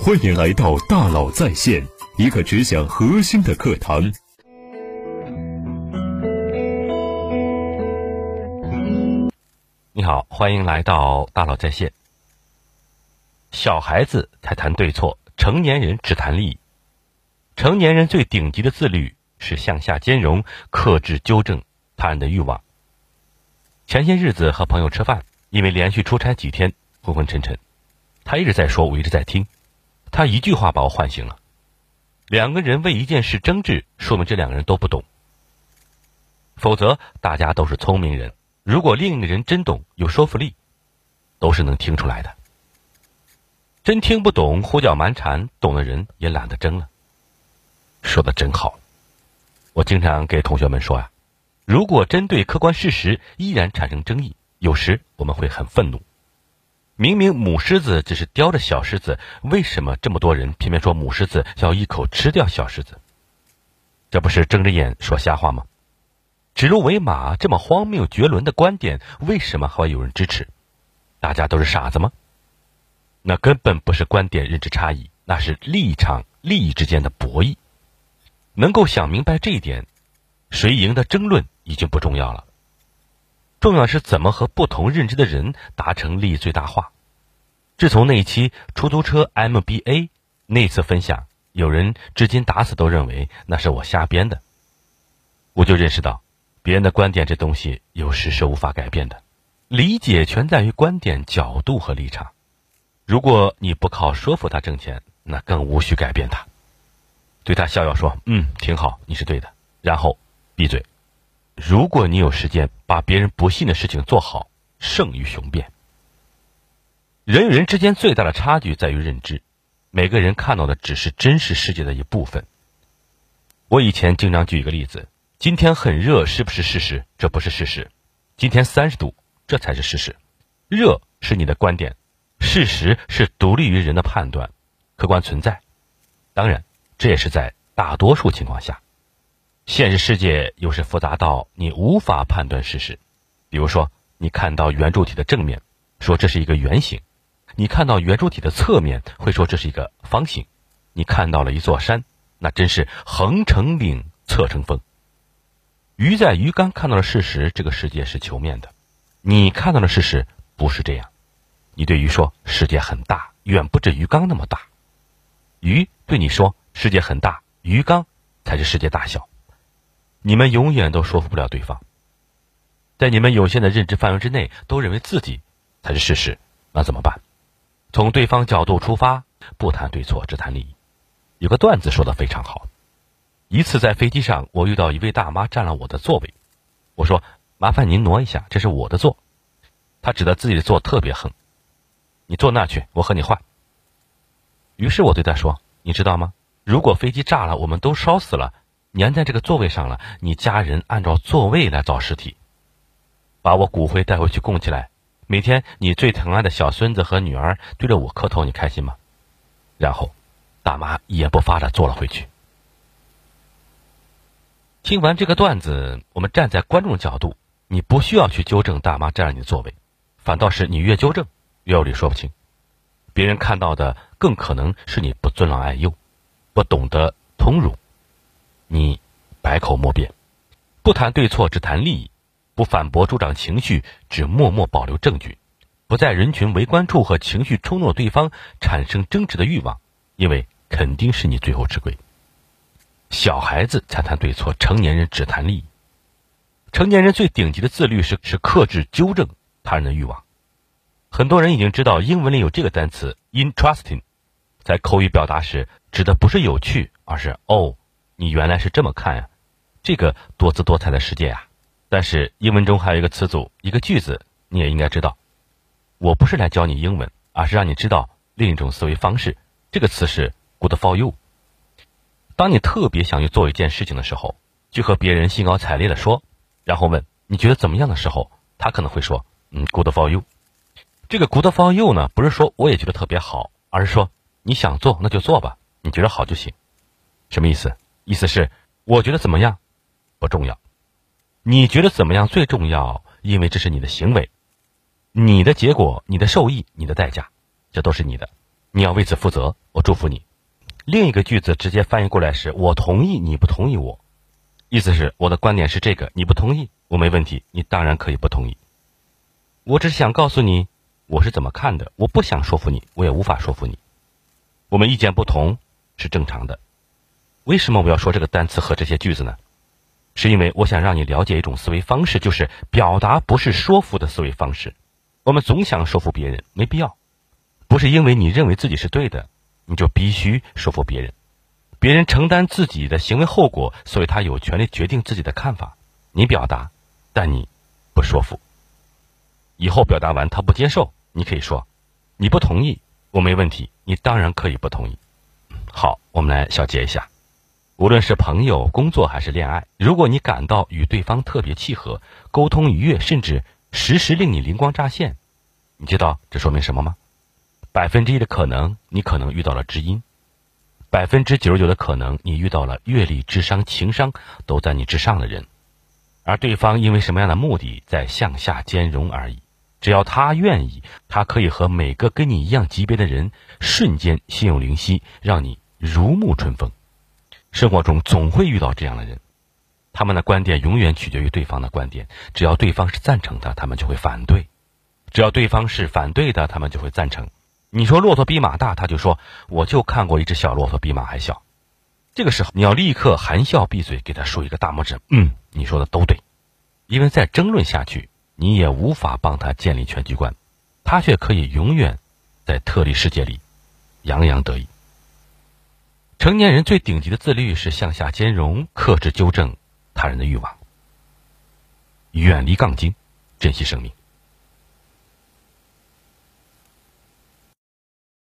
欢迎来到大佬在线，一个只讲核心的课堂。你好，欢迎来到大佬在线。小孩子才谈对错，成年人只谈利益。成年人最顶级的自律是向下兼容，克制纠正他人的欲望。前些日子和朋友吃饭，因为连续出差几天，昏昏沉沉。他一直在说，我一直在听。他一句话把我唤醒了。两个人为一件事争执，说明这两个人都不懂。否则，大家都是聪明人。如果另一个人真懂，有说服力，都是能听出来的。真听不懂，胡搅蛮缠，懂的人也懒得争了。说的真好。我经常给同学们说呀，如果针对客观事实依然产生争议，有时我们会很愤怒。明明母狮子只是叼着小狮子，为什么这么多人偏偏说母狮子要一口吃掉小狮子？这不是睁着眼说瞎话吗？指鹿为马这么荒谬绝伦的观点，为什么还会有人支持？大家都是傻子吗？那根本不是观点认知差异，那是立场利益之间的博弈。能够想明白这一点，谁赢的争论已经不重要了。重要是怎么和不同认知的人达成利益最大化。自从那一期出租车 MBA 那次分享，有人至今打死都认为那是我瞎编的，我就认识到。别人的观点，这东西有时是无法改变的。理解全在于观点、角度和立场。如果你不靠说服他挣钱，那更无需改变他。对他笑笑说：“嗯，挺好，你是对的。”然后闭嘴。如果你有时间把别人不信的事情做好，胜于雄辩。人与人之间最大的差距在于认知，每个人看到的只是真实世界的一部分。我以前经常举一个例子。今天很热，是不是事实？这不是事实。今天三十度，这才是事实。热是你的观点，事实是独立于人的判断，客观存在。当然，这也是在大多数情况下。现实世界有时复杂到你无法判断事实。比如说，你看到圆柱体的正面，说这是一个圆形；你看到圆柱体的侧面，会说这是一个方形。你看到了一座山，那真是横成岭，侧成峰。鱼在鱼缸看到的事实，这个世界是球面的；你看到的事实不是这样。你对鱼说：“世界很大，远不止鱼缸那么大。”鱼对你说：“世界很大，鱼缸才是世界大小。”你们永远都说服不了对方。在你们有限的认知范围之内，都认为自己才是事实，那怎么办？从对方角度出发，不谈对错，只谈利益。有个段子说的非常好。一次在飞机上，我遇到一位大妈占了我的座位，我说：“麻烦您挪一下，这是我的座。”她指着自己的座特别横：“你坐那去，我和你换。”于是我对她说：“你知道吗？如果飞机炸了，我们都烧死了，粘在这个座位上了，你家人按照座位来找尸体，把我骨灰带回去供起来，每天你最疼爱的小孙子和女儿对着我磕头，你开心吗？”然后，大妈一言不发的坐了回去。听完这个段子，我们站在观众角度，你不需要去纠正大妈占了你的座位，反倒是你越纠正越有理说不清。别人看到的更可能是你不尊老爱幼，不懂得通融。你百口莫辩，不谈对错，只谈利益；不反驳助长情绪，只默默保留证据；不在人群围观处和情绪冲动对方产生争执的欲望，因为肯定是你最后吃亏。小孩子才谈对错，成年人只谈利益。成年人最顶级的自律是是克制纠正他人的欲望。很多人已经知道英文里有这个单词 interesting，在口语表达时指的不是有趣，而是哦，你原来是这么看呀，这个多姿多彩的世界啊。但是英文中还有一个词组，一个句子，你也应该知道。我不是来教你英文，而是让你知道另一种思维方式。这个词是 good for you。当你特别想去做一件事情的时候，就和别人兴高采烈的说，然后问你觉得怎么样的时候，他可能会说，嗯，good for you。这个 good for you 呢，不是说我也觉得特别好，而是说你想做那就做吧，你觉得好就行。什么意思？意思是我觉得怎么样不重要，你觉得怎么样最重要，因为这是你的行为，你的结果、你的受益、你的代价，这都是你的。你要为此负责，我祝福你。另一个句子直接翻译过来是我同意，你不同意我，意思是我的观点是这个，你不同意，我没问题，你当然可以不同意。我只是想告诉你我是怎么看的，我不想说服你，我也无法说服你。我们意见不同是正常的。为什么我要说这个单词和这些句子呢？是因为我想让你了解一种思维方式，就是表达不是说服的思维方式。我们总想说服别人，没必要。不是因为你认为自己是对的，你就必须说服别人。别人承担自己的行为后果，所以他有权利决定自己的看法。你表达，但你不说服。以后表达完他不接受，你可以说：“你不同意，我没问题。你当然可以不同意。”好，我们来小结一下。无论是朋友、工作还是恋爱，如果你感到与对方特别契合，沟通愉悦，甚至时时令你灵光乍现，你知道这说明什么吗？百分之一的可能，你可能遇到了知音；百分之九十九的可能，你遇到了阅历、智商、情商都在你之上的人，而对方因为什么样的目的在向下兼容而已。只要他愿意，他可以和每个跟你一样级别的人瞬间心有灵犀，让你如沐春风。生活中总会遇到这样的人，他们的观点永远取决于对方的观点。只要对方是赞成的，他们就会反对；只要对方是反对的，他们就会赞成。你说骆驼比马大，他就说我就看过一只小骆驼比马还小。这个时候你要立刻含笑闭嘴，给他竖一个大拇指。嗯，你说的都对，因为再争论下去，你也无法帮他建立全局观，他却可以永远在特例世界里洋洋得意。成年人最顶级的自律是向下兼容，克制纠正他人的欲望，远离杠精，珍惜生命。